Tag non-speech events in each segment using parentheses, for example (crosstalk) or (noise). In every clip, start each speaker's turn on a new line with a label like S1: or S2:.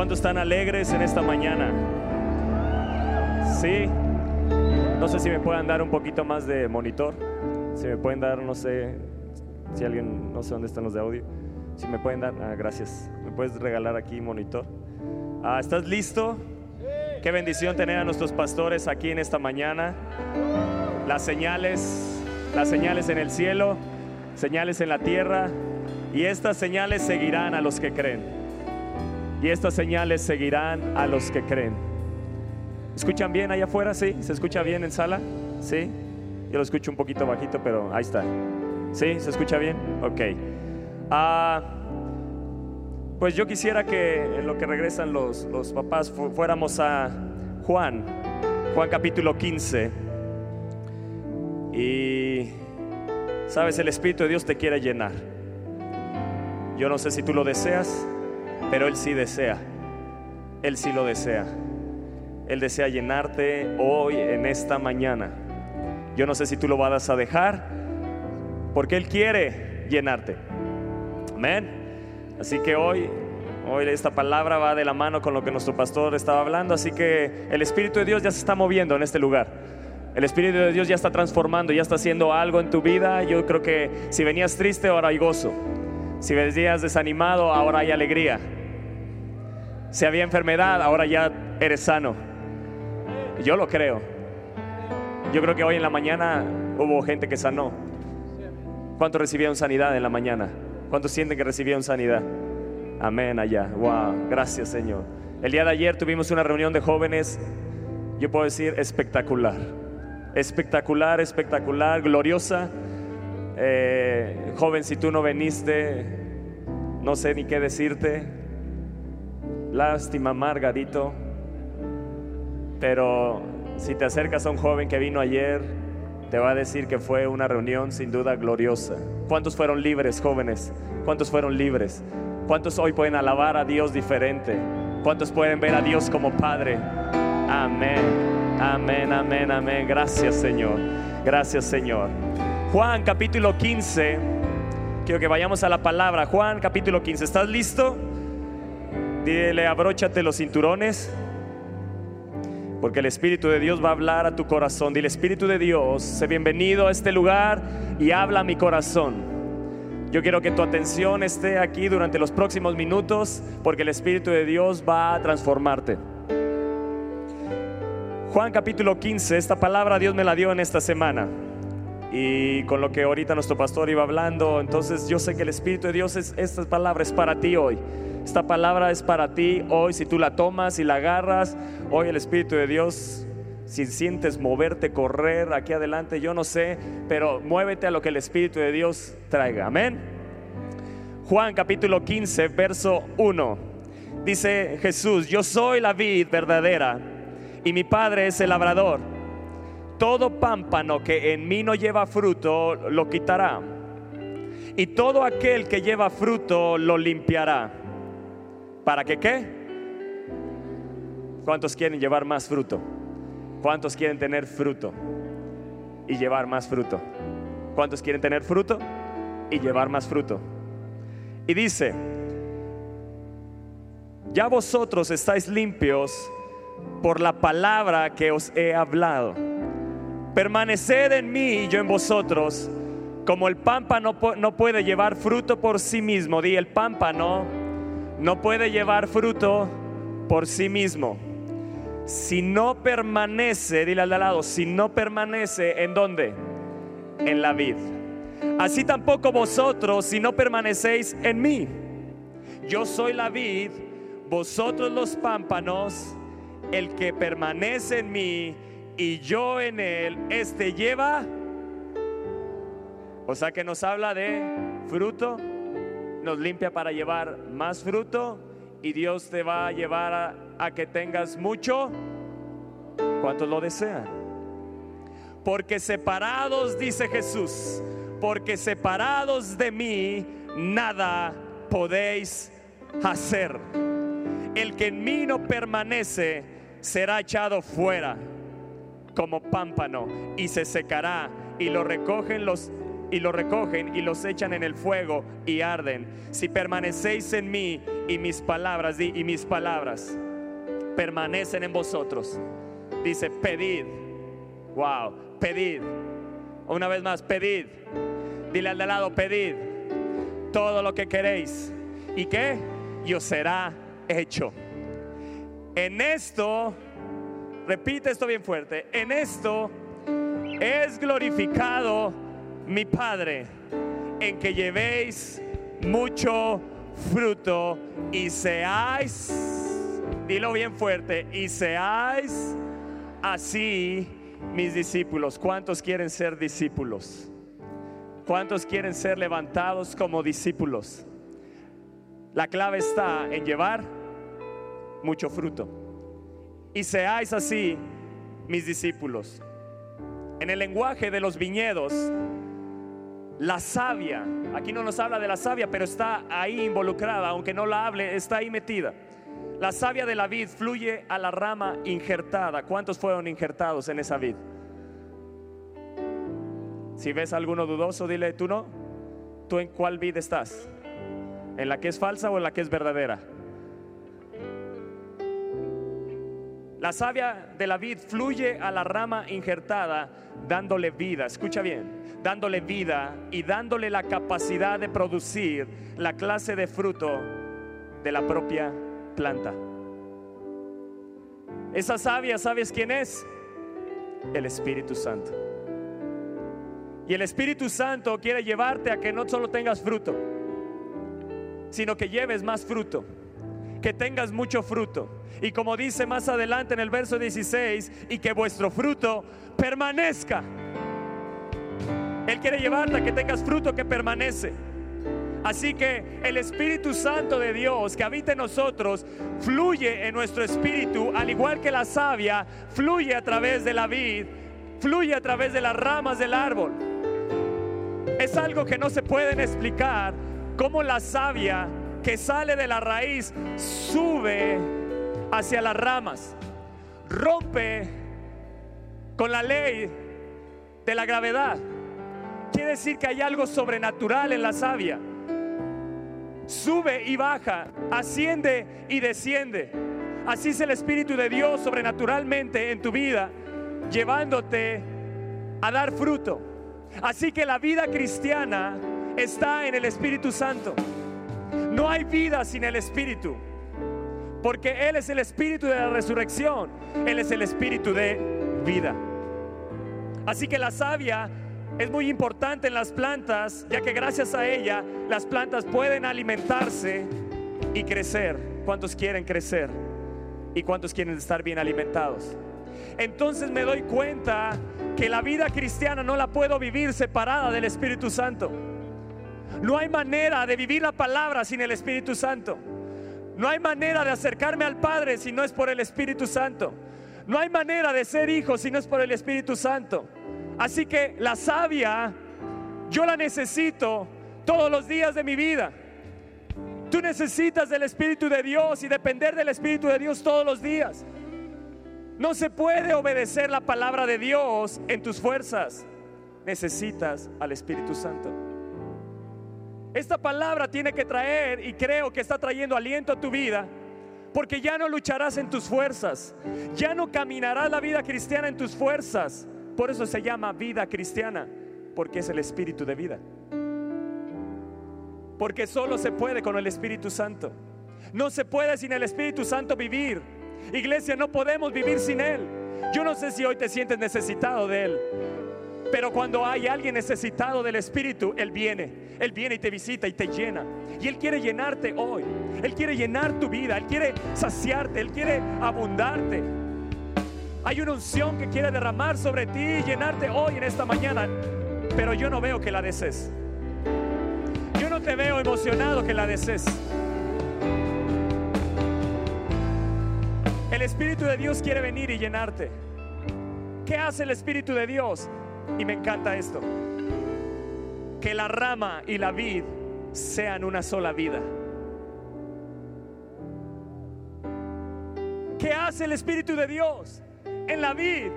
S1: ¿Cuántos están alegres en esta mañana? Sí. No sé si me puedan dar un poquito más de monitor. Si me pueden dar, no sé, si alguien, no sé dónde están los de audio. Si me pueden dar, ah, gracias. ¿Me puedes regalar aquí monitor? Ah, ¿Estás listo? Qué bendición tener a nuestros pastores aquí en esta mañana. Las señales, las señales en el cielo, señales en la tierra. Y estas señales seguirán a los que creen. Y estas señales seguirán a los que creen. ¿Escuchan bien allá afuera? ¿Sí? ¿Se escucha bien en sala? ¿Sí? Yo lo escucho un poquito bajito, pero ahí está. ¿Sí? ¿Se escucha bien? Ok. Ah, pues yo quisiera que en lo que regresan los, los papás fuéramos a Juan, Juan capítulo 15. Y, sabes, el Espíritu de Dios te quiere llenar. Yo no sé si tú lo deseas, pero Él sí desea. Él sí lo desea. Él desea llenarte hoy, en esta mañana. Yo no sé si tú lo vas a dejar, porque Él quiere llenarte. Amén. Así que hoy, hoy esta palabra va de la mano con lo que nuestro pastor estaba hablando. Así que el Espíritu de Dios ya se está moviendo en este lugar. El Espíritu de Dios ya está transformando, ya está haciendo algo en tu vida. Yo creo que si venías triste, ahora hay gozo. Si venías desanimado, ahora hay alegría. Si había enfermedad, ahora ya eres sano. Yo lo creo. Yo creo que hoy en la mañana hubo gente que sanó. ¿Cuántos recibieron sanidad en la mañana? ¿Cuántos sienten que recibieron sanidad? Amén allá. Wow, gracias Señor. El día de ayer tuvimos una reunión de jóvenes, yo puedo decir espectacular. Espectacular, espectacular, gloriosa. Eh, joven, si tú no viniste, no sé ni qué decirte. Lástima, Margarito. Pero si te acercas a un joven que vino ayer, te va a decir que fue una reunión sin duda gloriosa. ¿Cuántos fueron libres, jóvenes? ¿Cuántos fueron libres? ¿Cuántos hoy pueden alabar a Dios diferente? ¿Cuántos pueden ver a Dios como Padre? Amén, amén, amén, amén. Gracias Señor, gracias Señor. Juan capítulo 15. Quiero que vayamos a la palabra. Juan capítulo 15. ¿Estás listo? Dile, abróchate los cinturones. Porque el Espíritu de Dios va a hablar a tu corazón. Dile, Espíritu de Dios, sé bienvenido a este lugar y habla a mi corazón. Yo quiero que tu atención esté aquí durante los próximos minutos porque el Espíritu de Dios va a transformarte. Juan capítulo 15, esta palabra Dios me la dio en esta semana y con lo que ahorita nuestro pastor iba hablando. Entonces yo sé que el Espíritu de Dios es esta palabra es para ti hoy. Esta palabra es para ti hoy. Si tú la tomas y la agarras, hoy el Espíritu de Dios, si sientes moverte, correr aquí adelante, yo no sé, pero muévete a lo que el Espíritu de Dios traiga. Amén. Juan capítulo 15, verso 1. Dice Jesús, yo soy la vid verdadera y mi Padre es el labrador todo pámpano que en mí no lleva fruto, lo quitará. Y todo aquel que lleva fruto, lo limpiará. ¿Para que qué? ¿Cuántos quieren llevar más fruto? ¿Cuántos quieren tener fruto y llevar más fruto? ¿Cuántos quieren tener fruto y llevar más fruto? Y dice, ya vosotros estáis limpios por la palabra que os he hablado. Permaneced en mí y yo en vosotros. Como el pámpano no puede llevar fruto por sí mismo, di el pámpano no puede llevar fruto por sí mismo. Si no permanece, dile al lado, si no permanece, ¿en dónde? En la vid. Así tampoco vosotros, si no permanecéis en mí. Yo soy la vid, vosotros los pámpanos, el que permanece en mí y yo en él, este lleva, o sea que nos habla de fruto, nos limpia para llevar más fruto y Dios te va a llevar a, que tengas mucho, ¿cuántos lo desean? Porque separados, dice Jesús, porque separados de mí, nada podéis hacer. El que en mí no permanece será echado fuera como pámpano y se secará y lo recogen los y lo recogen y los echan en el fuego y arden. Si permanecéis en mí y mis palabras, y mis palabras permanecen en vosotros, dice, pedid, wow, pedid. Una vez más, pedid. Dile al de lado, pedid todo lo que queréis. ¿Y qué? Y os será hecho. En esto, repite esto bien fuerte, en esto es glorificado mi Padre, en que llevéis mucho fruto y seáis, dilo bien fuerte, y seáis así mis discípulos. ¿Cuántos quieren ser discípulos? ¿Cuántos quieren ser levantados como discípulos? La clave está en llevar mucho fruto. Y seáis así mis discípulos. En el lenguaje de los viñedos, la savia, aquí no nos habla de la savia, pero está ahí involucrada, aunque no la hable, está ahí metida. La savia de la vid fluye a la rama injertada. ¿Cuántos fueron injertados en esa vid? Si ves alguno dudoso, dile, tú no. ¿Tú en cuál vid estás? ¿En la que es falsa o en la que es verdadera? La savia de la vid fluye a la rama injertada dándole vida, escucha bien, dándole vida y dándole la capacidad de producir la clase de fruto de la propia planta. Esa savia, ¿sabes quién es? El Espíritu Santo. Y el Espíritu Santo quiere llevarte a que no solo tengas fruto, sino que lleves más fruto que tengas mucho fruto. Y como dice más adelante en el verso 16, y que vuestro fruto permanezca. Él quiere llevarte a que tengas fruto que permanece. Así que el Espíritu Santo de Dios que habita en nosotros fluye en nuestro espíritu, al igual que la savia fluye a través de la vid, fluye a través de las ramas del árbol. Es algo que no se pueden explicar, como la savia que sale de la raíz sube hacia las ramas, rompe con la ley de la gravedad. Quiere decir que hay algo sobrenatural en la savia. Sube y baja, asciende y desciende. Así es el Espíritu de Dios sobrenaturalmente en tu vida, llevándote a dar fruto. Así que la vida cristiana está en el Espíritu Santo. No hay vida sin el Espíritu. Porque Él es el Espíritu de la resurrección. Él es el Espíritu de vida. Así que la savia es muy importante en las plantas, ya que gracias a ella las plantas pueden alimentarse y crecer. ¿Cuántos quieren crecer? ¿Y cuántos quieren estar bien alimentados? Entonces me doy cuenta que la vida cristiana no la puedo vivir separada del Espíritu Santo. No hay manera de vivir la palabra sin el Espíritu Santo. No hay manera de acercarme al Padre si no es por el Espíritu Santo. No hay manera de ser hijo si no es por el Espíritu Santo. Así que la sabia, yo la necesito todos los días de mi vida. Tú necesitas del Espíritu de Dios y depender del Espíritu de Dios todos los días. No se puede obedecer la palabra de Dios en tus fuerzas. Necesitas al Espíritu Santo. Esta palabra tiene que traer, y creo que está trayendo aliento a tu vida, porque ya no lucharás en tus fuerzas, ya no caminarás la vida cristiana en tus fuerzas. Por eso se llama vida cristiana, porque es el espíritu de vida. Porque solo se puede con el Espíritu Santo. No se puede sin el Espíritu Santo vivir. Iglesia, no podemos vivir sin Él. Yo no sé si hoy te sientes necesitado de Él. Pero cuando hay alguien necesitado del Espíritu, Él viene. Él viene y te visita y te llena. Y Él quiere llenarte hoy. Él quiere llenar tu vida. Él quiere saciarte. Él quiere abundarte. Hay una unción que quiere derramar sobre ti y llenarte hoy en esta mañana. Pero yo no veo que la desees. Yo no te veo emocionado que la desees. El Espíritu de Dios quiere venir y llenarte. ¿Qué hace el Espíritu de Dios? Y me encanta esto. Que la rama y la vid sean una sola vida. ¿Qué hace el Espíritu de Dios en la vid?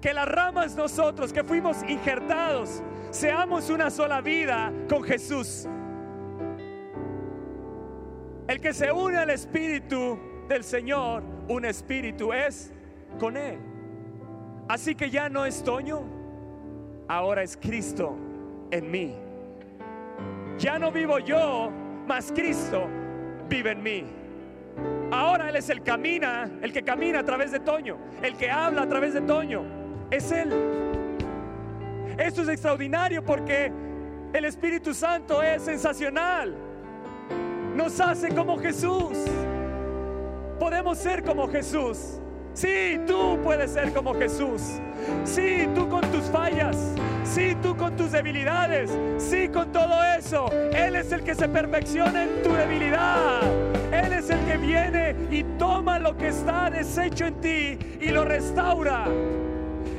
S1: Que las ramas nosotros que fuimos injertados seamos una sola vida con Jesús. El que se une al Espíritu del Señor, un espíritu es con Él. Así que ya no es Toño, ahora es Cristo en mí. Ya no vivo yo, mas Cristo vive en mí. Ahora Él es el camina, el que camina a través de Toño, el que habla a través de Toño. Es Él. Esto es extraordinario porque el Espíritu Santo es sensacional. Nos hace como Jesús. Podemos ser como Jesús. Sí, tú puedes ser como Jesús. Sí, tú con tus fallas. Sí, tú con tus debilidades. Sí, con todo eso. Él es el que se perfecciona en tu debilidad. Él es el que viene y toma lo que está deshecho en ti y lo restaura.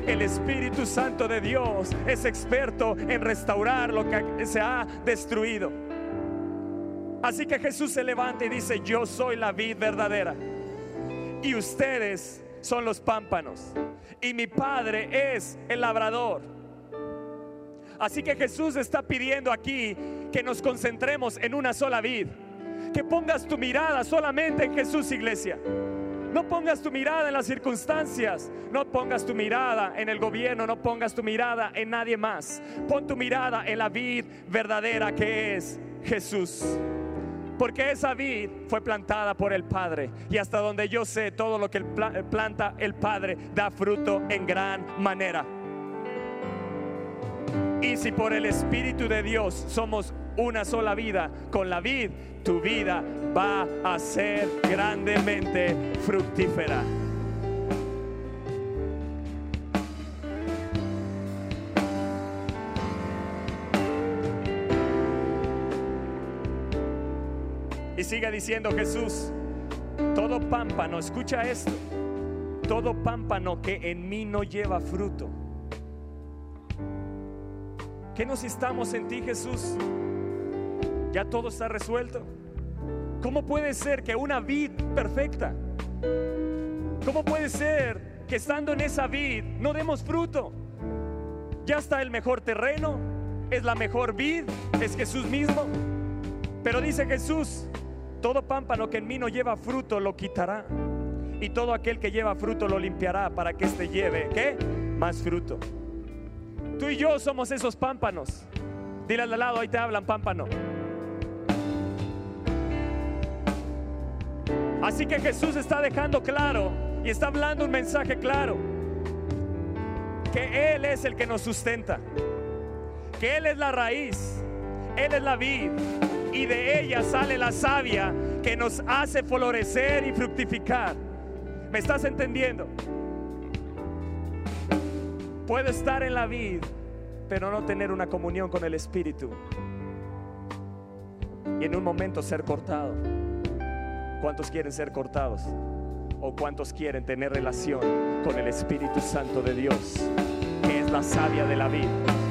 S1: El Espíritu Santo de Dios es experto en restaurar lo que se ha destruido. Así que Jesús se levanta y dice, yo soy la vid verdadera. Y ustedes son los pámpanos. Y mi Padre es el labrador. Así que Jesús está pidiendo aquí que nos concentremos en una sola vid. Que pongas tu mirada solamente en Jesús, iglesia. No pongas tu mirada en las circunstancias, no pongas tu mirada en el gobierno, no pongas tu mirada en nadie más. Pon tu mirada en la vid verdadera que es Jesús. Porque esa vid fue plantada por el Padre. Y hasta donde yo sé, todo lo que planta el Padre da fruto en gran manera. Y si por el Espíritu de Dios somos una sola vida con la vid, tu vida va a ser grandemente fructífera. Y sigue diciendo Jesús, todo pámpano, escucha esto, todo pámpano que en mí no lleva fruto. ¿Qué nos estamos en ti, Jesús? Ya todo está resuelto. ¿Cómo puede ser que una vid perfecta? ¿Cómo puede ser que estando en esa vid no demos fruto? Ya está el mejor terreno, es la mejor vid, es Jesús mismo. Pero dice Jesús, todo pámpano que en mí no lleva fruto lo quitará. Y todo aquel que lleva fruto lo limpiará para que éste lleve, ¿qué? Más fruto. Tú y yo somos esos pámpanos. Dile al lado, ahí te hablan pámpano. Así que Jesús está dejando claro y está hablando un mensaje claro. Que Él es el que nos sustenta. Que Él es la raíz. Él es la vid y de ella sale la savia que nos hace florecer y fructificar. ¿Me estás entendiendo? Puedo estar en la vid, pero no tener una comunión con el Espíritu. Y en un momento ser cortado. ¿Cuántos quieren ser cortados? ¿O cuántos quieren tener relación con el Espíritu Santo de Dios? Que es la savia de la vid,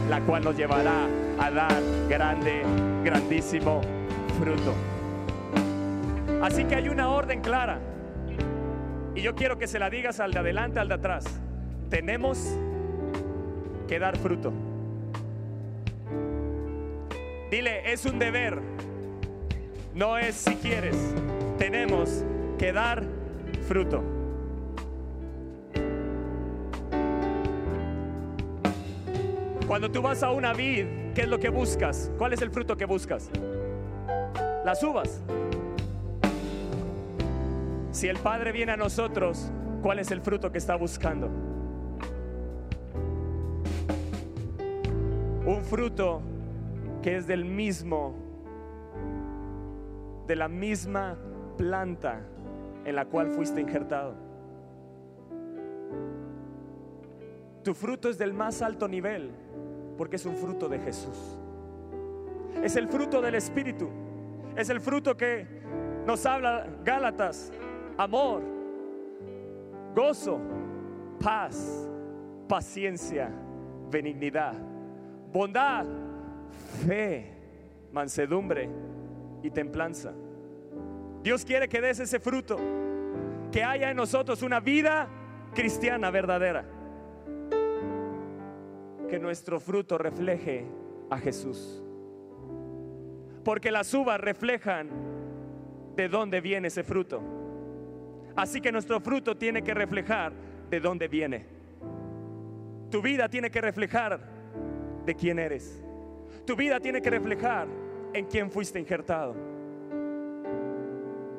S1: la cual nos llevará a dar grande, grandísimo fruto. Así que hay una orden clara. Y yo quiero que se la digas al de adelante, al de atrás. Tenemos que dar fruto. Dile, es un deber. No es si quieres. Tenemos que dar fruto. Cuando tú vas a una vid, ¿qué es lo que buscas? ¿Cuál es el fruto que buscas? Las uvas. Si el Padre viene a nosotros, ¿cuál es el fruto que está buscando? Un fruto que es del mismo, de la misma planta en la cual fuiste injertado. Tu fruto es del más alto nivel porque es un fruto de Jesús. Es el fruto del Espíritu. Es el fruto que nos habla Gálatas. Amor, gozo, paz, paciencia, benignidad, bondad, fe, mansedumbre y templanza. Dios quiere que des ese fruto, que haya en nosotros una vida cristiana verdadera. Que nuestro fruto refleje a Jesús. Porque las uvas reflejan de dónde viene ese fruto. Así que nuestro fruto tiene que reflejar de dónde viene. Tu vida tiene que reflejar de quién eres. Tu vida tiene que reflejar en quién fuiste injertado.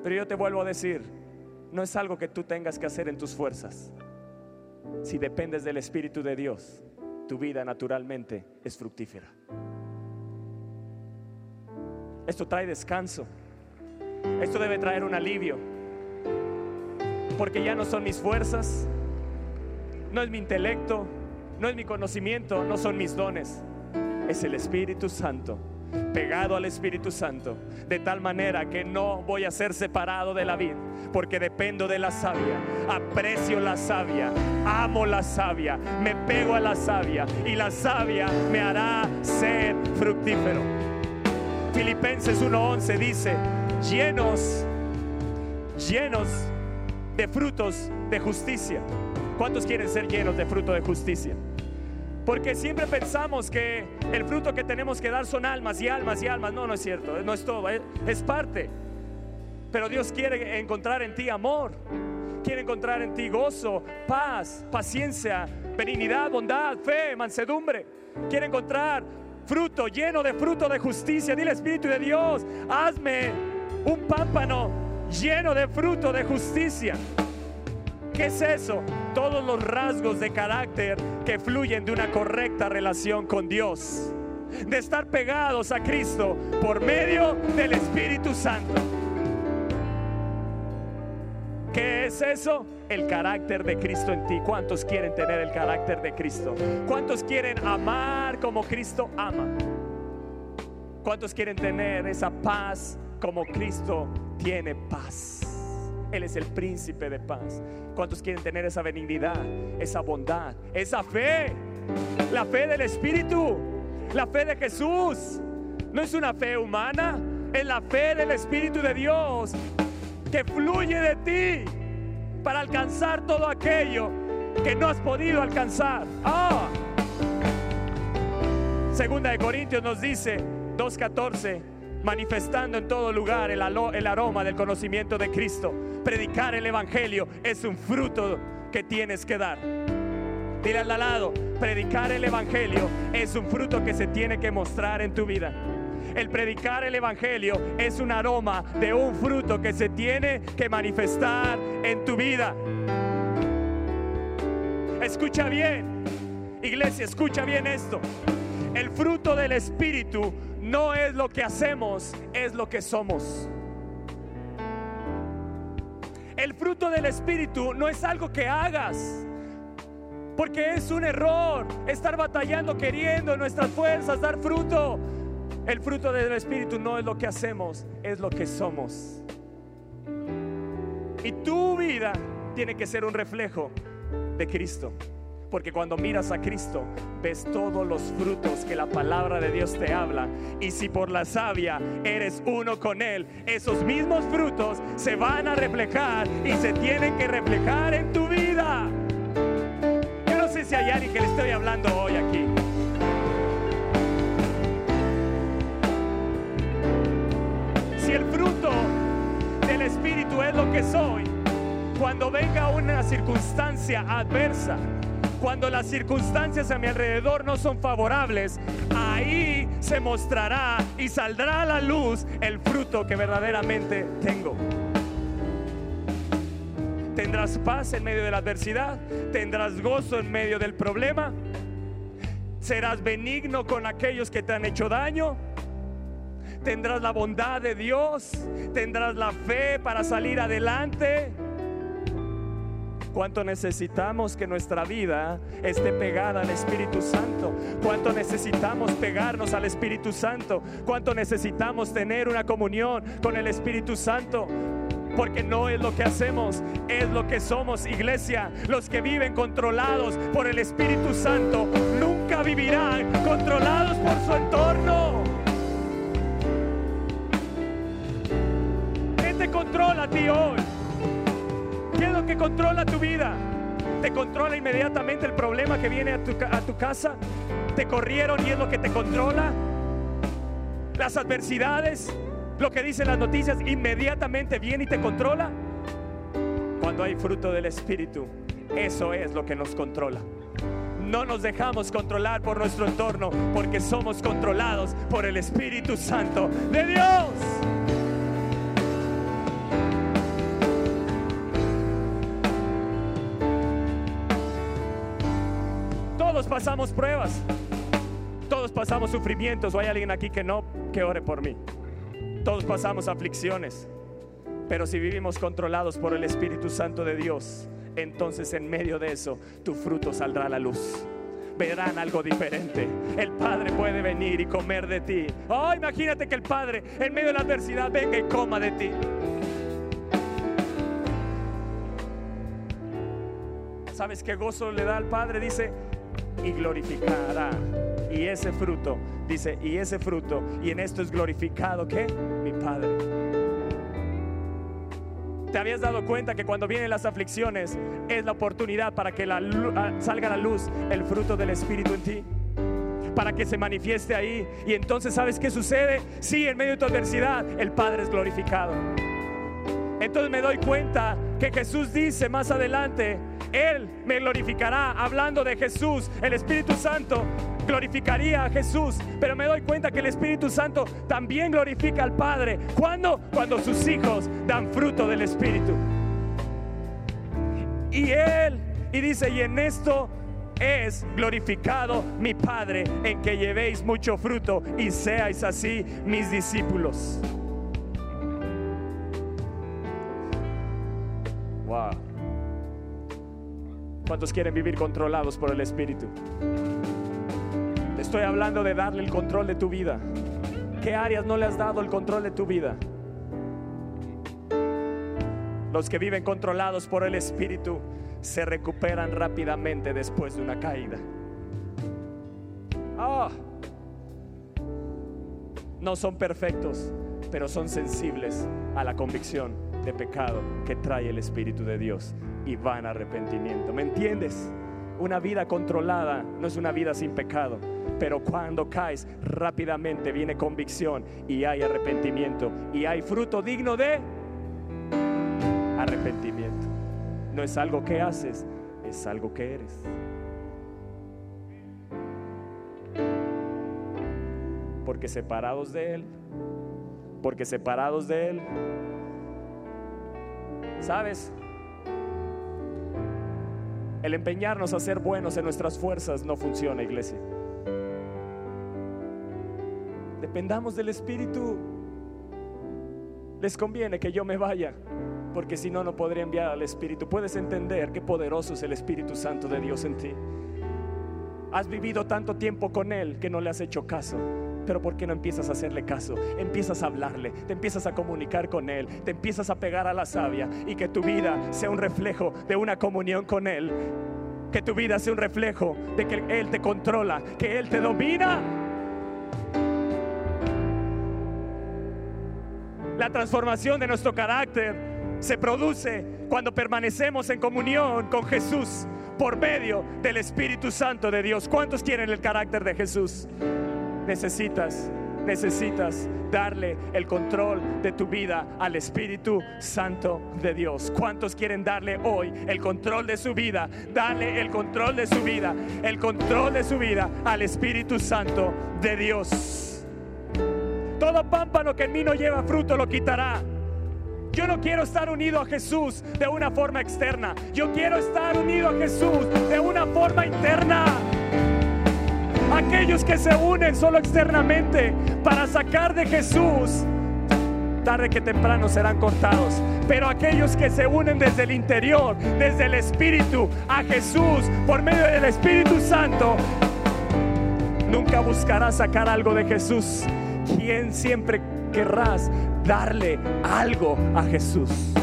S1: Pero yo te vuelvo a decir, no es algo que tú tengas que hacer en tus fuerzas. Si dependes del Espíritu de Dios, tu vida naturalmente es fructífera. Esto trae descanso. Esto debe traer un alivio. Porque ya no son mis fuerzas, no es mi intelecto, no es mi conocimiento, no son mis dones. Es el Espíritu Santo pegado al Espíritu Santo, de tal manera que no voy a ser separado de la vida, porque dependo de la savia, aprecio la savia, amo la savia, me pego a la savia y la savia me hará ser fructífero. Filipenses 1:11 dice, llenos, llenos de frutos de justicia. ¿Cuántos quieren ser llenos de fruto de justicia? Porque siempre pensamos que el fruto que tenemos que dar son almas y almas y almas. No, no es cierto, no es todo, es parte. Pero Dios quiere encontrar en ti amor, quiere encontrar en ti gozo, paz, paciencia, benignidad, bondad, fe, mansedumbre. Quiere encontrar fruto lleno de fruto de justicia. Dile Espíritu de Dios, hazme un pámpano lleno de fruto de justicia. ¿Qué es eso? Todos los rasgos de carácter que fluyen de una correcta relación con Dios. De estar pegados a Cristo por medio del Espíritu Santo. ¿Qué es eso? El carácter de Cristo en ti. ¿Cuántos quieren tener el carácter de Cristo? ¿Cuántos quieren amar como Cristo ama? ¿Cuántos quieren tener esa paz como Cristo tiene paz? Él es el príncipe de paz. ¿Cuántos quieren tener esa benignidad, esa bondad, esa fe? La fe del Espíritu, la fe de Jesús. No es una fe humana, es la fe del Espíritu de Dios que fluye de ti para alcanzar todo aquello que no has podido alcanzar. Ah. Segunda de Corintios nos dice 2.14 manifestando en todo lugar el, aroma del conocimiento de Cristo. Predicar el Evangelio es un fruto que tienes que dar. Dile al lado, predicar el Evangelio es un fruto que se tiene que mostrar en tu vida. El predicar el Evangelio es un aroma de un fruto que se tiene que manifestar en tu vida. Escucha bien, iglesia, escucha bien esto. El fruto del Espíritu no es lo que hacemos, es lo que somos. El fruto del Espíritu no es algo que hagas. Porque es un error estar batallando, queriendo nuestras fuerzas dar fruto. El fruto del Espíritu no es lo que hacemos, es lo que somos. Y tu vida tiene que ser un reflejo de Cristo. Porque cuando miras a Cristo, ves todos los frutos que la palabra de Dios te habla. Y si por la savia eres uno con Él, esos mismos frutos se van a reflejar y se tienen que reflejar en tu vida. Yo no sé si hay alguien que le estoy hablando hoy aquí. Si el fruto del Espíritu es lo que soy, cuando venga una circunstancia adversa, cuando las circunstancias a mi alrededor no son favorables, ahí se mostrará y saldrá a la luz el fruto que verdaderamente tengo. Tendrás paz en medio de la adversidad, tendrás gozo en medio del problema, serás benigno con aquellos que te han hecho daño, tendrás la bondad de Dios, tendrás la fe para salir adelante cuánto necesitamos que nuestra vida esté pegada al Espíritu Santo, cuánto necesitamos pegarnos al Espíritu Santo, cuánto necesitamos tener una comunión con el Espíritu Santo. Porque no es lo que hacemos, es lo que somos, iglesia. Los que viven controlados por el Espíritu Santo nunca vivirán controlados por su entorno. ¿Qué te controla a ti hoy? ¿Qué es lo que controla tu vida? ¿Te controla inmediatamente el problema que viene a tu, a tu casa? te corrieron y es lo que te controla. Las adversidades, lo que dicen las noticias, inmediatamente viene y te controla. Cuando hay fruto del Espíritu, eso es lo que nos controla. No nos dejamos controlar por nuestro entorno porque somos controlados por el Espíritu Santo de Dios. Todos pasamos pruebas. Todos pasamos sufrimientos. O hay alguien aquí que no, que ore por mí. Todos pasamos aflicciones. Pero si vivimos controlados por el Espíritu Santo de Dios, entonces en medio de eso tu fruto saldrá a la luz. Verán algo diferente. El Padre puede venir y comer de ti. Oh, imagínate que el Padre en medio de la adversidad venga y coma de ti. ¿Sabes qué gozo le da al Padre? Dice, y glorificará. Y ese fruto, dice, y ese fruto, y en esto es glorificado, ¿qué? Mi Padre. ¿Te habías dado cuenta que cuando vienen las aflicciones es la oportunidad para que la, ah, salga a la luz el fruto del Espíritu en ti? Para que se manifieste ahí. Y entonces, ¿sabes qué sucede? Sí, en medio de tu adversidad, el Padre es glorificado. Entonces me doy cuenta que Jesús dice más adelante, Él me glorificará, hablando de Jesús, el Espíritu Santo glorificaría a Jesús, pero me doy cuenta que el Espíritu Santo también glorifica al Padre. ¿Cuándo? Cuando sus hijos dan fruto del Espíritu. Y Él, y dice, y en esto es glorificado mi Padre, en que llevéis mucho fruto y seáis así mis discípulos. Wow. ¿Cuántos quieren vivir controlados por el Espíritu? Estoy hablando de darle el control de tu vida. ¿Qué áreas no le has dado el control de tu vida? Los que viven controlados por el Espíritu se recuperan rápidamente después de una caída. Ah. No son perfectos, pero son sensibles a la convicción de pecado que trae el Espíritu de Dios y van arrepentimiento. ¿Me entiendes? Una vida controlada no es una vida sin pecado pero cuando caes rápidamente viene convicción y hay arrepentimiento y hay fruto digno de arrepentimiento. No es algo que haces, es algo que eres. Porque separados de Él, porque separados de Él, ¿sabes? El empeñarnos a ser buenos en nuestras fuerzas no funciona, iglesia. dependamos del Espíritu. Les conviene que yo me vaya, porque si no, no podría enviar al Espíritu. Puedes entender qué poderoso es el Espíritu Santo de Dios en ti. Has vivido tanto tiempo con Él que no le has hecho caso. Pero ¿por qué no empiezas a hacerle caso? Empiezas a hablarle, te empiezas a comunicar con Él, te empiezas a pegar a la savia y que tu vida sea un reflejo de una comunión con Él. Que tu vida sea un reflejo de que Él te controla, que Él te domina La transformación de nuestro carácter se produce cuando permanecemos en comunión con Jesús por medio del Espíritu Santo de Dios. ¿Cuántos quieren el carácter de Jesús? Necesitas, necesitas darle el control de tu vida al Espíritu Santo de Dios. ¿Cuántos quieren darle hoy el control de su vida? Darle el control de su vida, el control de su vida al Espíritu Santo de Dios. Todo pámpano que en mí no lleva fruto lo quitará. Yo no quiero estar unido a Jesús de una forma externa. Yo quiero estar unido a Jesús de una forma interna. Aquellos que se unen solo externamente para sacar de Jesús, tarde que temprano serán cortados. Pero aquellos que se unen desde el interior, desde el Espíritu a Jesús, por medio del Espíritu Santo, nunca buscará sacar algo de Jesús ¿quién siempre querrás darle algo a Jesús?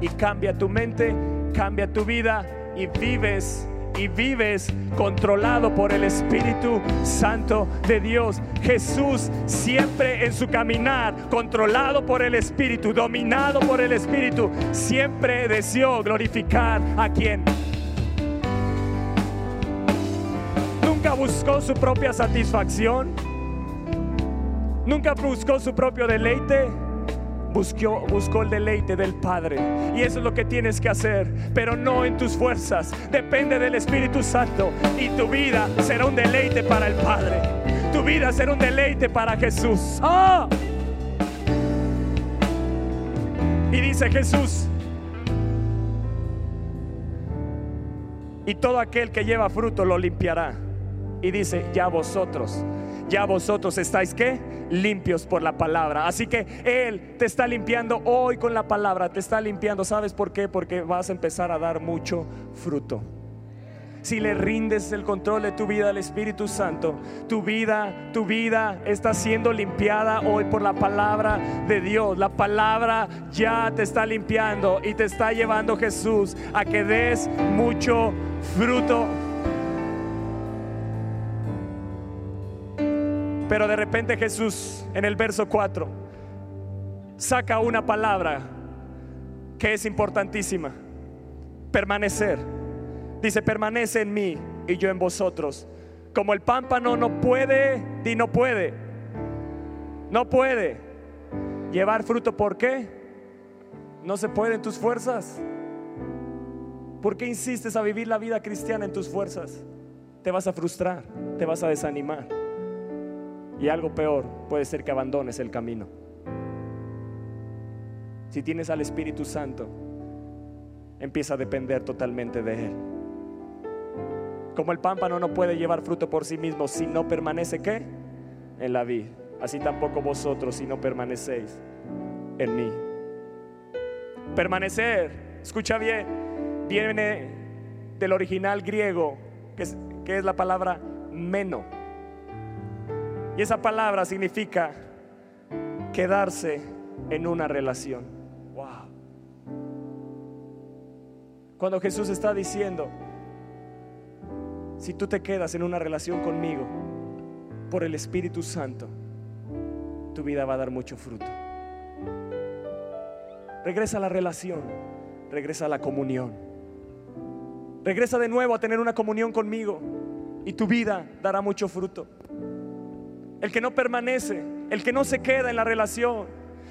S1: Y cambia tu mente, cambia tu vida y vives y vives controlado por el Espíritu Santo de Dios. Jesús siempre en su caminar, controlado por el Espíritu, dominado por el Espíritu, siempre deseó glorificar a quien nunca buscó su propia satisfacción, nunca buscó su propio deleite. Buscó, buscó, el deleite del Padre. Y eso es lo que tienes que hacer, pero no en tus fuerzas. Depende del Espíritu Santo. Y tu vida será un deleite para el Padre. Tu vida será un deleite para Jesús. ¡Ah! Y dice Jesús, y todo aquel que lleva fruto lo limpiará. Y dice, ya vosotros, ya vosotros estáis que limpios por la palabra. Así que Él te está limpiando hoy con la palabra, te está limpiando. ¿Sabes por qué? Porque vas a empezar a dar mucho fruto. Si le rindes el control de tu vida al Espíritu Santo, tu vida, tu vida está siendo limpiada hoy por la palabra de Dios. La palabra ya te está limpiando y te está llevando Jesús a que des mucho fruto. Pero de repente Jesús en el verso 4 saca una palabra que es importantísima. Permanecer. Dice, permanece en mí y yo en vosotros. Como el pámpano no puede, y no puede. No puede llevar fruto. ¿Por qué? No se puede en tus fuerzas. ¿Por qué insistes a vivir la vida cristiana en tus fuerzas? Te vas a frustrar, te vas a desanimar. Y algo peor puede ser que abandones el camino. Si tienes al Espíritu Santo, empieza a depender totalmente de Él. Como el pámpano no puede llevar fruto por sí mismo si no permanece qué? En la vid. Así tampoco vosotros si no permanecéis en mí. Permanecer, escucha bien, viene del original griego, que es, que es la palabra meno y esa palabra significa quedarse en una relación. Wow. Cuando Jesús está diciendo, si tú te quedas en una relación conmigo por el Espíritu Santo, tu vida va a dar mucho fruto. Regresa a la relación, regresa a la comunión. Regresa de nuevo a tener una comunión conmigo y tu vida dará mucho fruto el que no permanece, el que no se queda en la relación,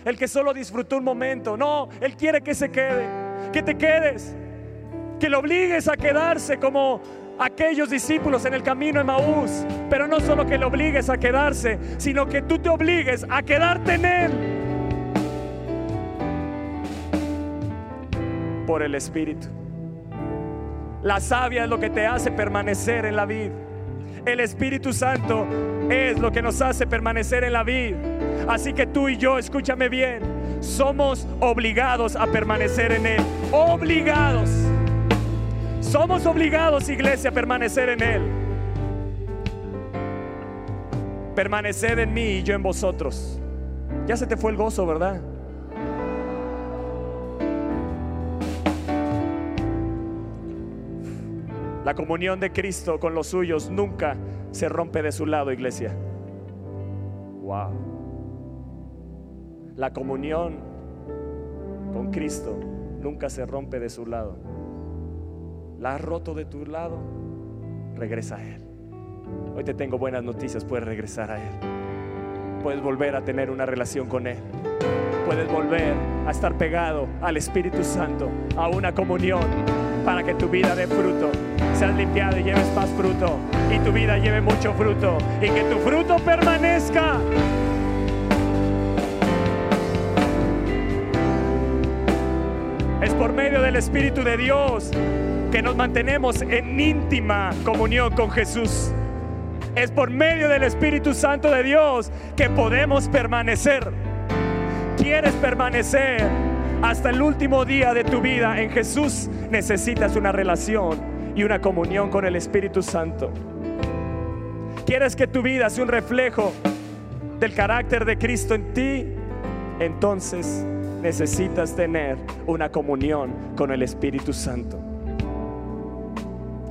S1: el que solo disfrutó un momento. No, Él quiere que se quede, que te quedes, que lo obligues a quedarse como aquellos discípulos en el camino de Maús. Pero no solo que lo obligues a quedarse, sino que tú te obligues a quedarte en Él. Por el Espíritu. La savia es lo que te hace permanecer en la vida. El Espíritu Santo es lo que nos hace permanecer en la vida. Así que tú y yo, escúchame bien, somos obligados a permanecer en Él. Obligados. Somos obligados, iglesia, a permanecer en Él. Permaneced en mí y yo en vosotros. Ya se te fue el gozo, ¿verdad? La comunión de Cristo con los suyos nunca se rompe de su lado, iglesia. Wow. La comunión con Cristo nunca se rompe de su lado. La has roto de tu lado, regresa a Él. Hoy te tengo buenas noticias, puedes regresar a Él. Puedes volver a tener una relación con Él. Puedes volver a estar pegado al Espíritu Santo, a una comunión para que tu vida dé fruto seas limpiado y lleves más fruto y tu vida lleve mucho fruto y que tu fruto permanezca. Es por medio del Espíritu de Dios que nos mantenemos en íntima comunión con Jesús. Es por medio del Espíritu Santo de Dios que podemos permanecer. ¿Quieres permanecer hasta el último día de tu vida en Jesús? Necesitas una relación y una comunión con el Espíritu Santo. ¿Quieres que tu vida sea un reflejo del carácter de Cristo en ti? Entonces necesitas tener una comunión con el Espíritu Santo.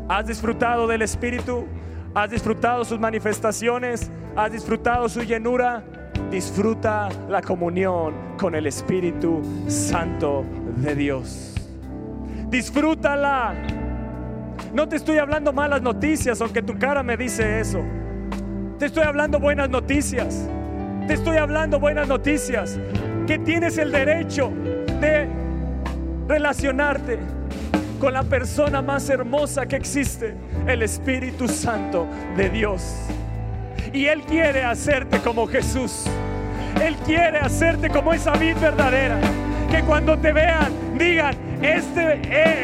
S1: ¿Has disfrutado del Espíritu? ¿Has disfrutado sus manifestaciones? ¿Has disfrutado su llenura? Disfruta la comunión con el Espíritu Santo de Dios. Disfrútala No te estoy hablando malas noticias, aunque tu cara me dice eso. Te estoy hablando buenas noticias. Te estoy hablando buenas noticias. Que tienes el derecho de relacionarte con la persona más hermosa que existe, el Espíritu Santo de Dios. Y Él quiere hacerte como Jesús. Él quiere hacerte como esa vid verdadera. Que cuando te vean digan, este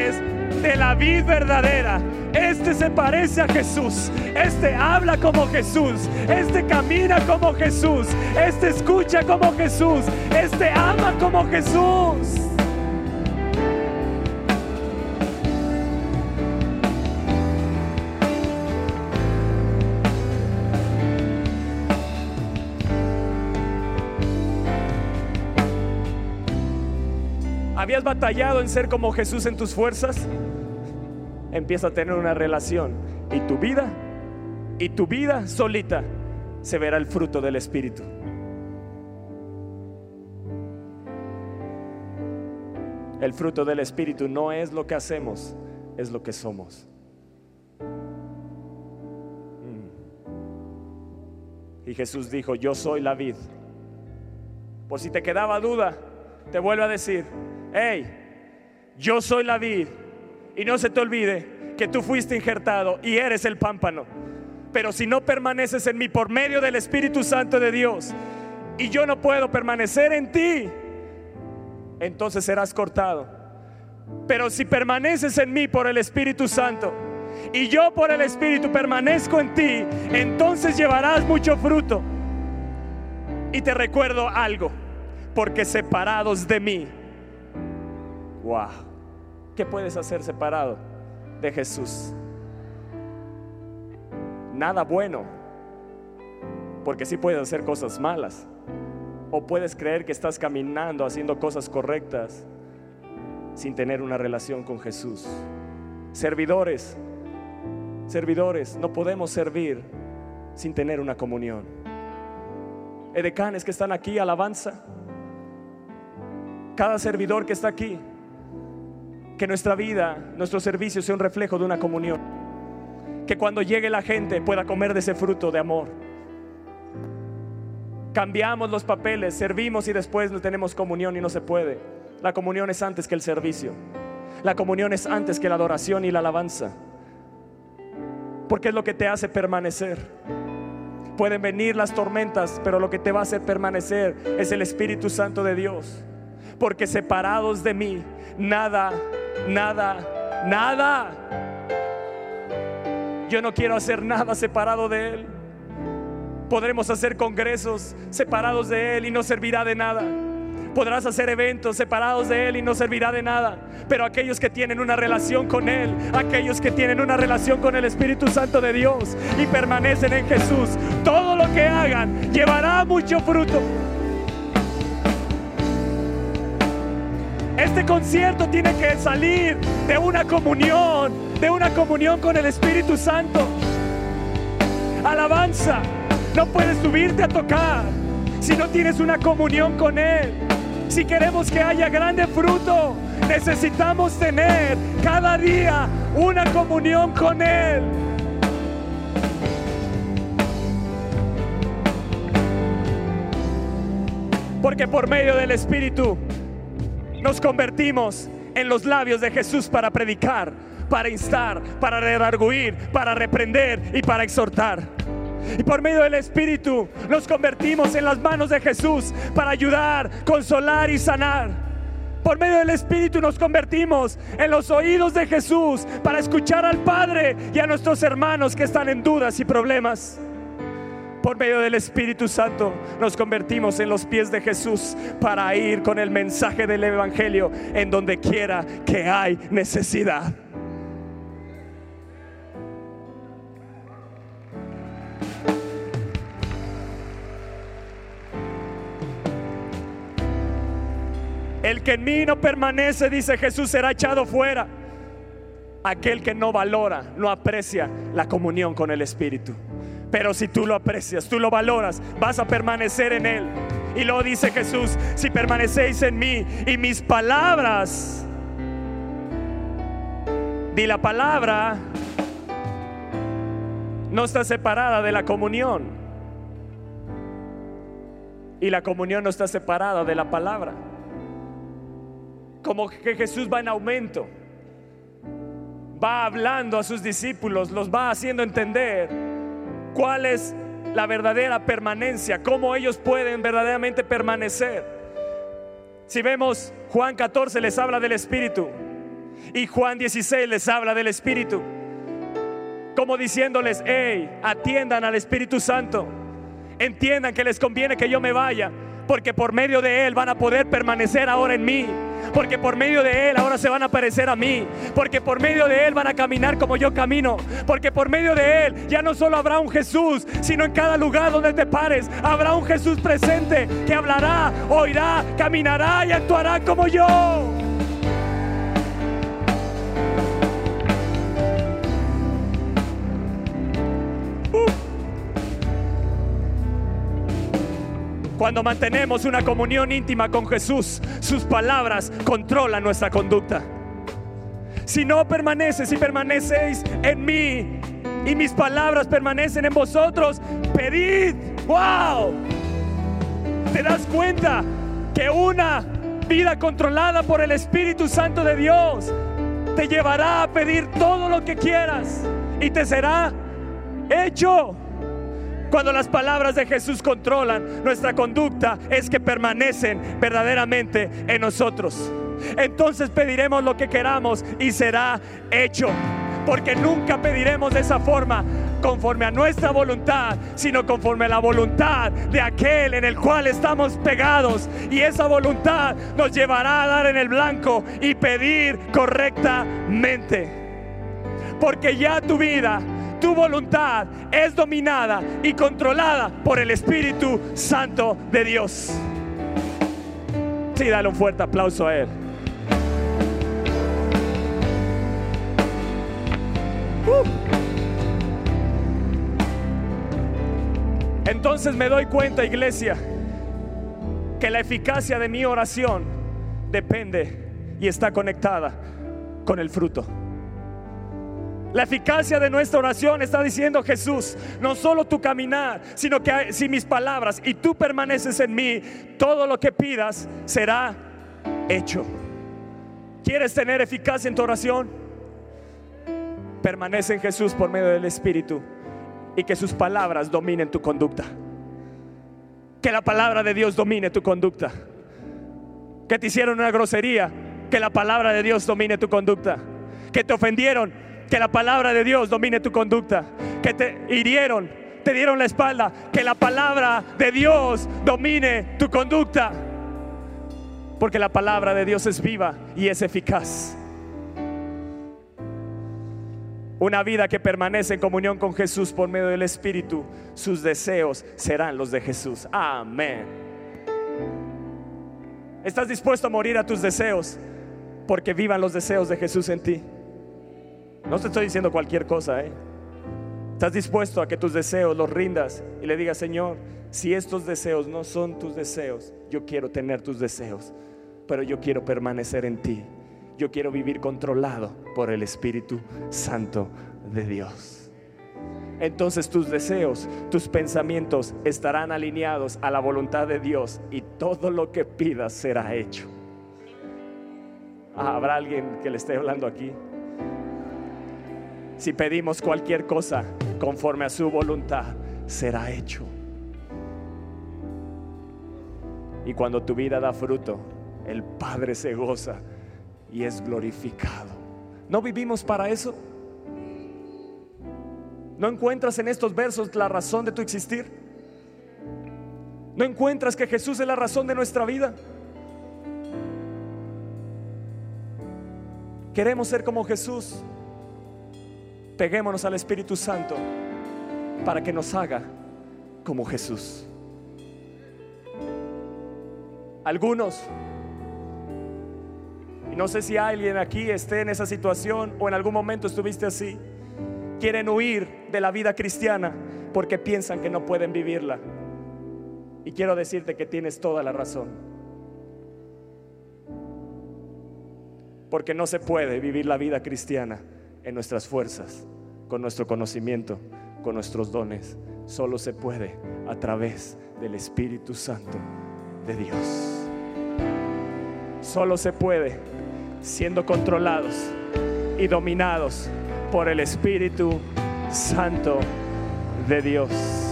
S1: es de la vid verdadera. Este se parece a Jesús. Este habla como Jesús. Este camina como Jesús. Este escucha como Jesús. Este ama como Jesús. ¿Habías batallado en ser como Jesús en tus fuerzas? Empieza a tener una relación y tu vida, y tu vida solita se verá el fruto del Espíritu. El fruto del Espíritu no es lo que hacemos, es lo que somos. Mm. Y Jesús dijo, yo soy la vid. Por si te quedaba duda, te vuelvo a decir, hey, yo soy la vid. Y no se te olvide que tú fuiste injertado y eres el pámpano. Pero si no permaneces en mí por medio del Espíritu Santo de Dios y yo no puedo permanecer en ti, entonces serás cortado. Pero si permaneces en mí por el Espíritu Santo y yo por el Espíritu permanezco en ti, entonces llevarás mucho fruto. Y te recuerdo algo, porque separados de mí, Wow. ¿Qué puedes hacer separado de Jesús? Nada bueno. Porque sí puedes hacer cosas malas. O puedes creer que estás caminando haciendo cosas correctas sin tener una relación con Jesús. Servidores, servidores, no podemos servir sin tener una comunión. Edecanes que están aquí, alabanza. Cada servidor que está aquí, que nuestra vida, nuestro servicio sea un reflejo de una comunión. Que cuando llegue la gente pueda comer de ese fruto de amor. Cambiamos los papeles, servimos y después no tenemos comunión y no se puede. La comunión es antes que el servicio. La comunión es antes que la adoración y la alabanza. Porque es lo que te hace permanecer. Pueden venir las tormentas, pero lo que te va a hacer permanecer es el Espíritu Santo de Dios. Porque separados de mí, nada nada, nada. Yo no quiero hacer nada separado de Él. Podremos hacer congresos separados de Él y no servirá de nada. Podrás hacer eventos separados de Él y no servirá de nada. Pero aquellos que tienen una relación con Él, aquellos que tienen una relación con el Espíritu Santo de Dios y permanecen en Jesús, todo lo que hagan llevará mucho fruto. Este concierto tiene que salir de una comunión, de una comunión con el Espíritu Santo. Alabanza, no puedes subirte a tocar si no tienes una comunión con Él. Si queremos que haya grande fruto, necesitamos tener cada día una comunión con Él. Porque por medio del Espíritu nos convertimos en los labios de Jesús para predicar, para instar, para redarguir, para reprender y para exhortar. Y por medio del Espíritu nos convertimos en las manos de Jesús para ayudar, consolar y sanar. Por medio del Espíritu nos convertimos en los oídos de Jesús para escuchar al Padre y a nuestros hermanos que están en dudas y problemas por medio del Espíritu Santo nos convertimos en los pies de Jesús para ir con el mensaje del Evangelio en donde quiera que hay necesidad. El que en mí no permanece, dice Jesús, será echado fuera. Aquel que no valora, no aprecia la comunión con el Espíritu. Pero si tú lo aprecias, tú lo valoras, vas a permanecer en Él. Y luego dice Jesús, si permanecéis en mí y mis palabras Di la palabra no está separada de la comunión. Y la comunión no está separada de la palabra. Como que Jesús va en aumento. Va hablando a sus discípulos, los va haciendo entender cuál es la verdadera permanencia, cómo ellos pueden verdaderamente permanecer. Si vemos Juan 14 les habla del Espíritu y Juan 16 les habla del Espíritu, como diciéndoles, hey, atiendan al Espíritu Santo, entiendan que les conviene que yo me vaya, porque por medio de Él van a poder permanecer ahora en mí porque por medio de Él ahora se van a parecer a mí, porque por medio de Él van a caminar como yo camino, porque por medio de Él ya no solo habrá un Jesús, sino en cada lugar donde te pares habrá un Jesús presente que hablará, oirá, caminará y actuará como yo. Cuando mantenemos una comunión íntima con Jesús, sus palabras controlan nuestra conducta. Si no permaneces y permanecéis en mí y mis palabras permanecen en vosotros, pedid. ¡Wow! ¿Te das cuenta que una vida controlada por el Espíritu Santo de Dios te llevará a pedir todo lo que quieras y te será hecho? Cuando las palabras de Jesús controlan nuestra conducta, es que permanecen verdaderamente en nosotros. Entonces pediremos lo que queramos y será hecho. Porque nunca pediremos de esa forma conforme a nuestra voluntad, sino conforme a la voluntad de aquel en el cual estamos pegados. Y esa voluntad nos llevará a dar en el blanco y pedir correctamente. Porque ya tu vida tu voluntad es dominada y controlada por el Espíritu Santo de Dios. Sí, dale un fuerte aplauso a Él. Uh. Entonces me doy cuenta, iglesia, que la eficacia de mi oración depende y está conectada con el fruto. La eficacia de nuestra oración está diciendo Jesús, no solo tu caminar, sino que si mis palabras y tú permaneces en mí, todo lo que pidas será hecho. ¿Quieres tener eficacia en tu oración? Permanece en Jesús por medio del Espíritu y que sus palabras dominen tu conducta. Que la palabra de Dios domine tu conducta. Que te hicieron una grosería, que la palabra de Dios domine tu conducta. Que te ofendieron, que la palabra de Dios domine tu conducta. Que te hirieron, te dieron la espalda. Que la palabra de Dios domine tu conducta. Porque la palabra de Dios es viva y es eficaz. Una vida que permanece en comunión con Jesús por medio del Espíritu, sus deseos serán los de Jesús. Amén. ¿Estás dispuesto a morir a tus deseos? Porque vivan los deseos de Jesús en ti. No te estoy diciendo cualquier cosa, ¿eh? ¿Estás dispuesto a que tus deseos los rindas y le digas, Señor, si estos deseos no son tus deseos, yo quiero tener tus deseos, pero yo quiero permanecer en ti. Yo quiero vivir controlado por el Espíritu Santo de Dios. Entonces tus deseos, tus pensamientos estarán alineados a la voluntad de Dios y todo lo que pidas será hecho. Ah, ¿Habrá alguien que le esté hablando aquí? Si pedimos cualquier cosa conforme a su voluntad, será hecho. Y cuando tu vida da fruto, el Padre se goza y es glorificado. ¿No vivimos para eso? ¿No encuentras en estos versos la razón de tu existir? ¿No encuentras que Jesús es la razón de nuestra vida? Queremos ser como Jesús. Peguémonos al Espíritu Santo para que nos haga como Jesús. Algunos, y no sé si alguien aquí esté en esa situación o en algún momento estuviste así, quieren huir de la vida cristiana porque piensan que no pueden vivirla. Y quiero decirte que tienes toda la razón. Porque no se puede vivir la vida cristiana en nuestras fuerzas, con nuestro conocimiento, con nuestros dones. Solo se puede a través del Espíritu Santo de Dios. Solo se puede siendo controlados y dominados por el Espíritu Santo de Dios.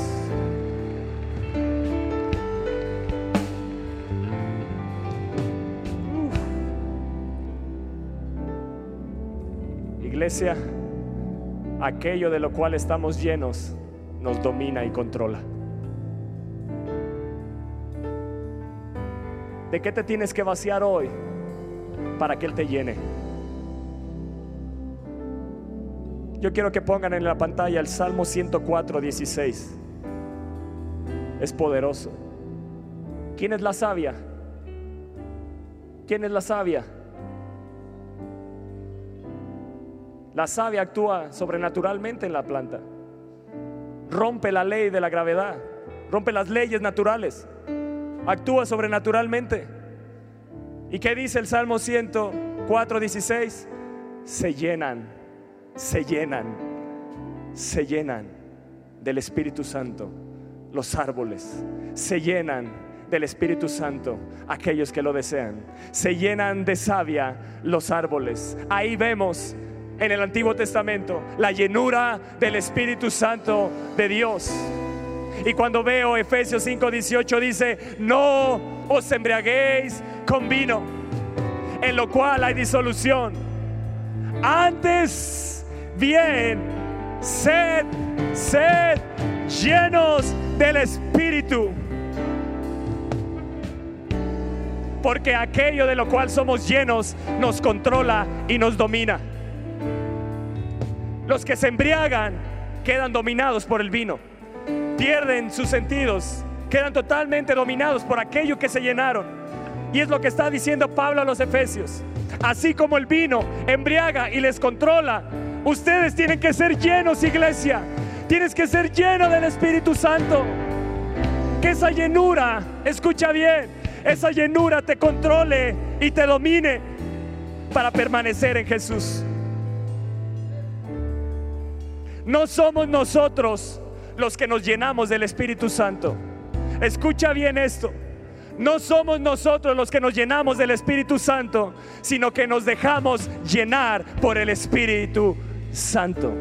S1: Iglesia, aquello de lo cual estamos llenos nos domina y controla. ¿De qué te tienes que vaciar hoy para que Él te llene? Yo quiero que pongan en la pantalla el Salmo 104, 16. Es poderoso. ¿Quién es la sabia? ¿Quién es la sabia? La sabia actúa sobrenaturalmente en la planta. Rompe la ley de la gravedad. Rompe las leyes naturales actúa sobrenaturalmente. ¿Y qué dice el Salmo 104, 16? Se llenan, se llenan, se llenan del Espíritu Santo los árboles, se llenan del Espíritu Santo aquellos que lo desean, se llenan de savia los árboles. Ahí vemos en el Antiguo Testamento la llenura del Espíritu Santo de Dios. Y cuando veo Efesios 5:18 dice, no os embriaguéis con vino, en lo cual hay disolución. Antes bien, sed, sed llenos del Espíritu. Porque aquello de lo cual somos llenos nos controla y nos domina. Los que se embriagan quedan dominados por el vino pierden sus sentidos, quedan totalmente dominados por aquello que se llenaron. Y es lo que está diciendo Pablo a los Efesios. Así como el vino embriaga y les controla, ustedes tienen que ser llenos, iglesia. Tienes que ser lleno del Espíritu Santo. Que esa llenura, escucha bien, esa llenura te controle y te domine para permanecer en Jesús. No somos nosotros los que nos llenamos del Espíritu Santo. Escucha bien esto. No somos nosotros los que nos llenamos del Espíritu Santo, sino que nos dejamos llenar por el Espíritu Santo.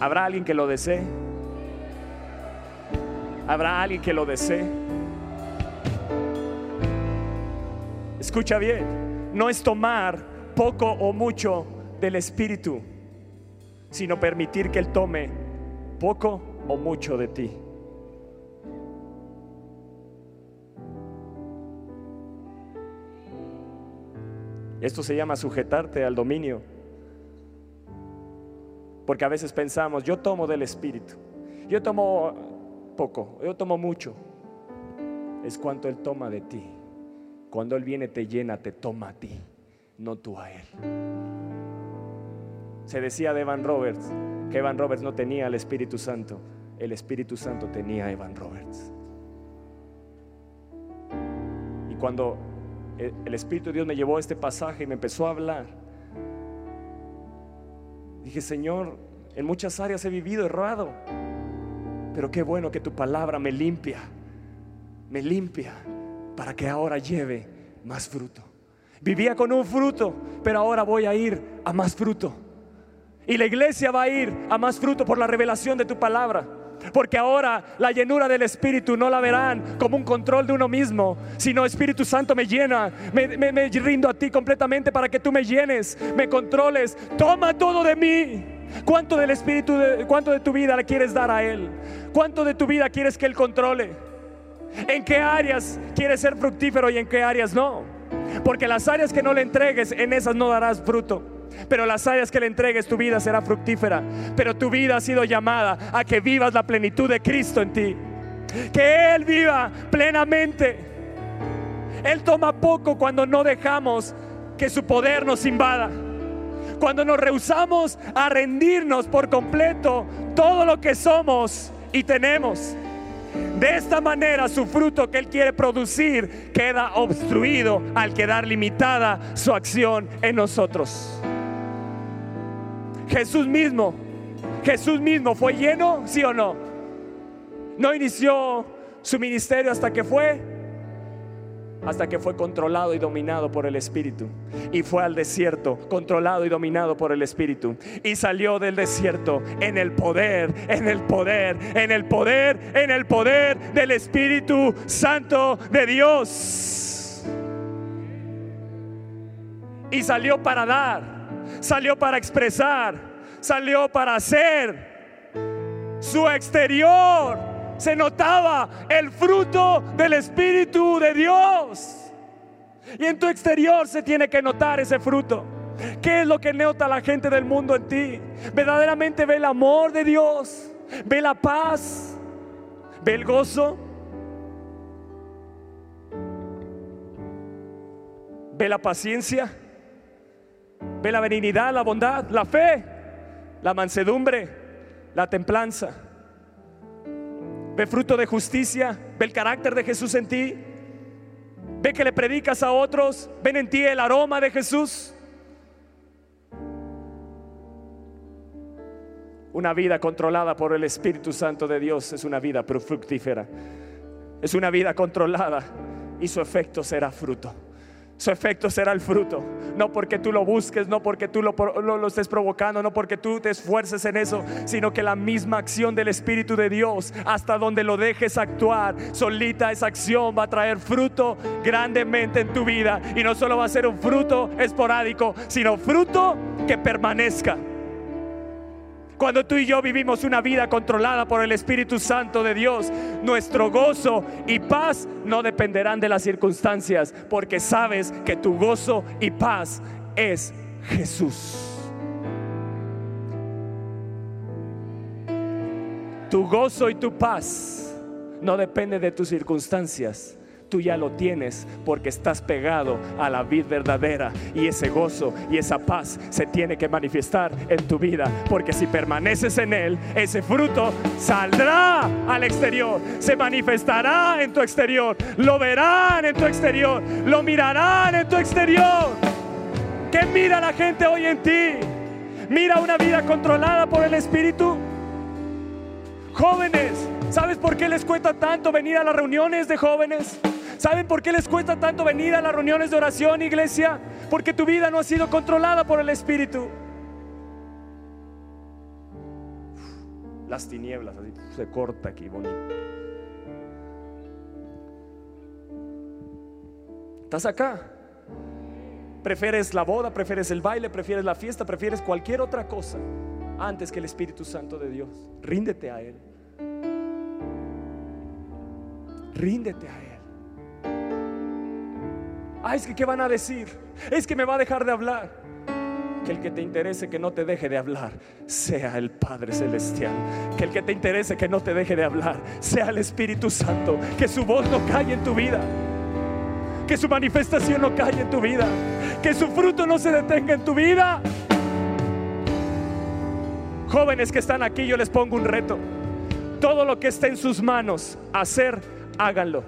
S1: ¿Habrá alguien que lo desee? ¿Habrá alguien que lo desee? Escucha bien, no es tomar poco o mucho del Espíritu, sino permitir que Él tome poco o mucho de ti. Esto se llama sujetarte al dominio. Porque a veces pensamos, yo tomo del Espíritu, yo tomo poco, yo tomo mucho. Es cuanto Él toma de ti. Cuando Él viene, te llena, te toma a ti no tú a Él. Se decía de Evan Roberts que Evan Roberts no tenía el Espíritu Santo, el Espíritu Santo tenía a Evan Roberts. Y cuando el Espíritu de Dios me llevó a este pasaje y me empezó a hablar, dije, Señor, en muchas áreas he vivido errado, pero qué bueno que tu palabra me limpia, me limpia para que ahora lleve más fruto. Vivía con un fruto, pero ahora voy a ir a más fruto. Y la iglesia va a ir a más fruto por la revelación de tu palabra. Porque ahora la llenura del Espíritu no la verán como un control de uno mismo, sino Espíritu Santo me llena, me, rindo a ti completamente para que tú me llenes, me controles. Toma todo de mí. ¿Cuánto del Espíritu, cuánto de tu vida le quieres dar a Él? ¿Cuánto de tu vida quieres que Él controle? ¿En qué áreas quieres ser fructífero y en qué áreas no? Porque las áreas que no le entregues, en esas no darás fruto. Pero las áreas que le entregues, tu vida será fructífera. Pero tu vida ha sido llamada a que vivas la plenitud de Cristo en ti. Que Él viva plenamente. Él toma poco cuando no dejamos que su poder nos invada. Cuando nos rehusamos a rendirnos por completo todo lo que somos y tenemos. De esta manera su fruto que Él quiere producir queda obstruido al quedar limitada su acción en nosotros. Jesús mismo, Jesús mismo fue lleno, sí o no. No inició su ministerio hasta que fue hasta que fue controlado y dominado por el Espíritu. Y fue al desierto, controlado y dominado por el Espíritu. Y salió del desierto en el poder, en el poder, en el poder, en el poder del Espíritu Santo de Dios. Y salió para dar, salió para expresar, salió para hacer. Su exterior se notaba el fruto del Espíritu de Dios. Y en tu exterior se tiene que notar ese fruto. ¿Qué es lo que nota la gente del mundo en ti? Verdaderamente ve el amor de Dios, ve la paz, ve el gozo, ve la paciencia, ve la benignidad, la bondad, la fe, la mansedumbre, la templanza. Ve fruto de justicia, ve el carácter de Jesús en ti. Ve que le predicas a otros, ven en ti el aroma de Jesús. Una vida controlada por el Espíritu Santo de Dios es una vida fructífera. Es una vida controlada y su efecto será fruto. Su efecto será el fruto. No porque tú lo busques, no porque tú lo, estés provocando, no porque tú te esfuerces en eso, sino que la misma acción del Espíritu de Dios, hasta donde lo dejes actuar, solita esa acción va a traer fruto grandemente en tu vida. Y no solo va a ser un fruto esporádico, sino fruto que permanezca. Cuando tú y yo vivimos una vida controlada por el Espíritu Santo de Dios, nuestro gozo y paz no dependerán de las circunstancias, porque sabes que tu gozo y paz es Jesús. Tu gozo y tu paz no depende de tus circunstancias tú ya lo tienes porque estás pegado a la vida verdadera y ese gozo y esa paz se tiene que manifestar en tu vida porque si permaneces en él ese fruto saldrá al exterior se manifestará en tu exterior lo verán en tu exterior lo mirarán en tu exterior ¿qué mira la gente hoy en ti? mira una vida controlada por el Espíritu jóvenes ¿Sabes por qué les cuesta tanto venir a las reuniones de jóvenes? ¿Saben por qué les cuesta tanto venir a las reuniones de oración, iglesia? Porque tu vida no ha sido controlada por el Espíritu. Las tinieblas, así se corta aquí, bonito. ¿Estás acá? ¿Prefieres la boda? ¿Prefieres el baile? ¿Prefieres la fiesta? ¿Prefieres cualquier otra cosa antes que el Espíritu Santo de Dios? Ríndete a Él. Ríndete a Él. Es que ¿qué van a decir? Es que me va a dejar de hablar. Que el que te interese que no te deje de hablar sea el Padre Celestial. Que el que te interese que no te deje de hablar sea el Espíritu Santo. Que su voz no calle en tu vida. Que su manifestación no calle en tu vida. Que su fruto no se detenga en tu vida. Jóvenes que están aquí, yo les pongo un reto. Todo lo que esté en sus manos hacer, háganlo.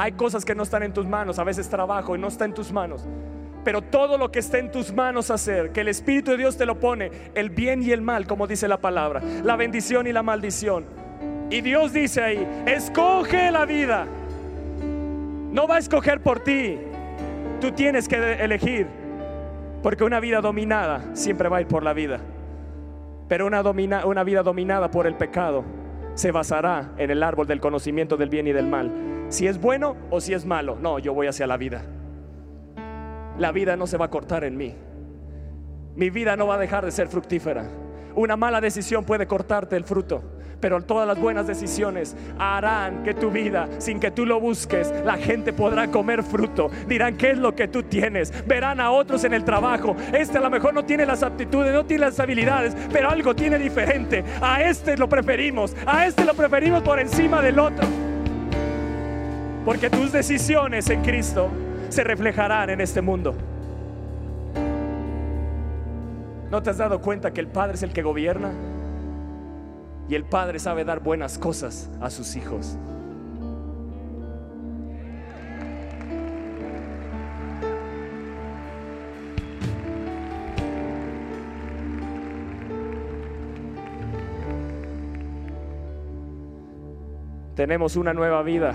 S1: Hay cosas que no están en tus manos, a veces trabajo y no está en tus manos. Pero todo lo que esté en tus manos hacer, que el Espíritu de Dios te lo pone, el bien y el mal, como dice la palabra, la bendición y la maldición. Y Dios dice ahí, escoge la vida. No va a escoger por ti. Tú tienes que elegir. Porque una vida dominada siempre va a ir por la vida. Pero una, una vida dominada por el pecado se basará en el árbol del conocimiento del bien y del mal si es bueno o si es malo. No, yo voy hacia la vida. La vida no se va a cortar en mí. Mi vida no va a dejar de ser fructífera. Una mala decisión puede cortarte el fruto, pero todas las buenas decisiones harán que tu vida, sin que tú lo busques, la gente podrá comer fruto. Dirán qué es lo que tú tienes. Verán a otros en el trabajo. Este a lo mejor no tiene las aptitudes, no tiene las habilidades, pero algo tiene diferente. A este lo preferimos, a este lo preferimos por encima del otro. Porque tus decisiones en Cristo se reflejarán en este mundo. ¿No te has dado cuenta que el Padre es el que gobierna? Y el Padre sabe dar buenas cosas a sus hijos. Tenemos una nueva vida.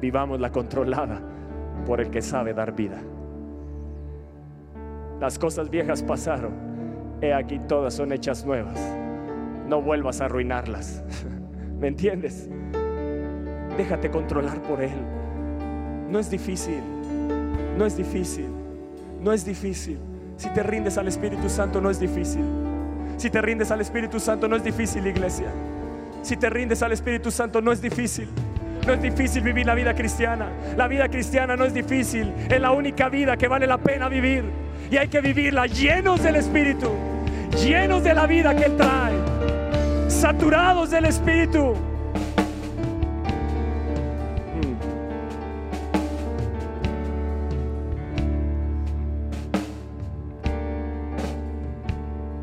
S1: Vivamos la controlada por el que sabe dar vida. Las cosas viejas pasaron. He aquí todas son hechas nuevas. No vuelvas a arruinarlas. (laughs) ¿Me entiendes? Déjate controlar por Él. No es difícil. No es difícil. No es difícil. Si te rindes al Espíritu Santo no es difícil. Si te rindes al Espíritu Santo no es difícil, iglesia. Si te rindes al Espíritu Santo no es difícil. No es difícil vivir la vida cristiana. La vida cristiana no es difícil. Es la única vida que vale la pena vivir. Y hay que vivirla llenos del Espíritu. Llenos de la vida que trae. Saturados del Espíritu.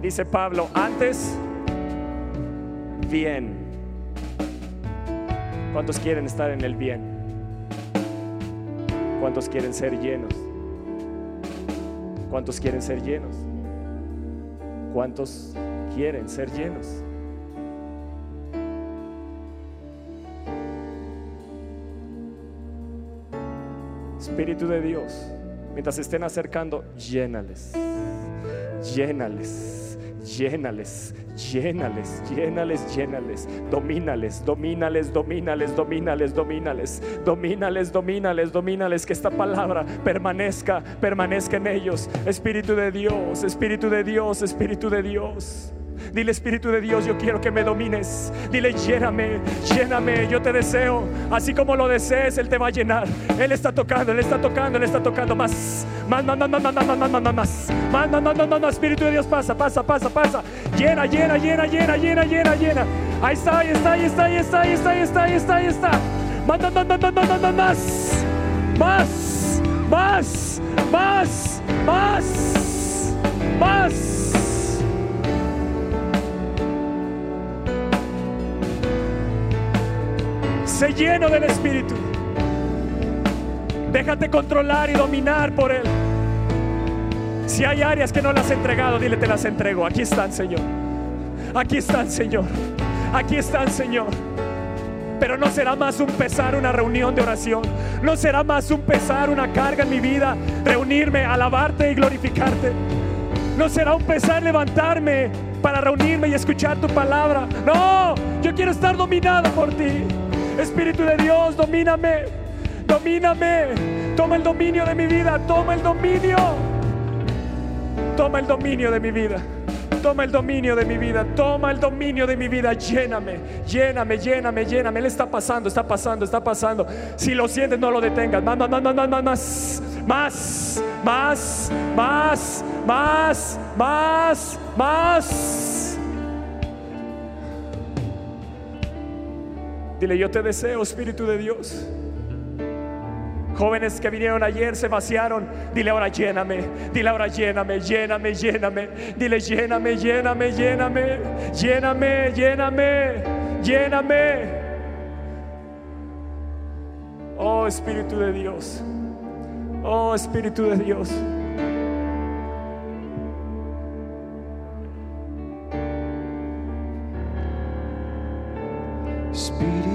S1: Dice Pablo, antes, bien. ¿Cuántos quieren estar en el bien? ¿Cuántos quieren ser llenos? ¿Cuántos quieren ser llenos? ¿Cuántos quieren ser llenos? Espíritu de Dios, mientras se estén acercando, llénales, llénales llénales, llénales, llénales, llénales, domínales, domínales, domínales, domínales, domínales, domínales, domínales, domínales, que esta palabra permanezca, permanezca en ellos. Espíritu de Dios, Espíritu de Dios, Espíritu de Dios. Dile Espíritu de Dios, yo quiero que me domines. Dile, lléname, lléname, yo te deseo. Así como lo desees, Él te va a llenar. Él está tocando, Él está tocando, Él está tocando más. Más, más, más, más, más, más, más, más, más, más, más, más, más, más, más, Espíritu de Dios, pasa, pasa, pasa, pasa. Llena, llena, llena, llena, llena, llena, llena. Ahí está, ahí está, ahí está, ahí está, ahí está, ahí está, ahí está, ahí está. Más, más, más, más, más, más, más, más, más, más, más, más, Sé lleno del Espíritu. Déjate controlar y dominar por Él. Si hay áreas que no las he entregado, dile, te las entrego. Aquí están, Señor. Aquí están, Señor. Aquí están, Señor. Pero no será más un pesar una reunión de oración. No será más un pesar una carga en mi vida. Reunirme, alabarte y glorificarte. No será un pesar levantarme para reunirme y escuchar tu palabra. No, yo quiero estar dominado por ti. Espíritu de Dios, domíname, domíname, toma el dominio de mi vida, toma el dominio, toma el dominio de mi vida. Toma el dominio de mi vida, toma el dominio de mi vida, lléname, lléname, lléname, lléname. Él está pasando, está pasando, está pasando. Si lo sientes, no lo detengas. Más, más, más, más, más, más, más, más, más, más, más. Dile, yo te deseo, Espíritu de Dios. Jóvenes que vinieron ayer se vaciaron. Dile ahora lléname. Dile ahora lléname, lléname, lléname. Dile lléname, lléname, lléname. Lléname, lléname, lléname. Oh Espíritu de Dios. Oh Espíritu de Dios.
S2: Espíritu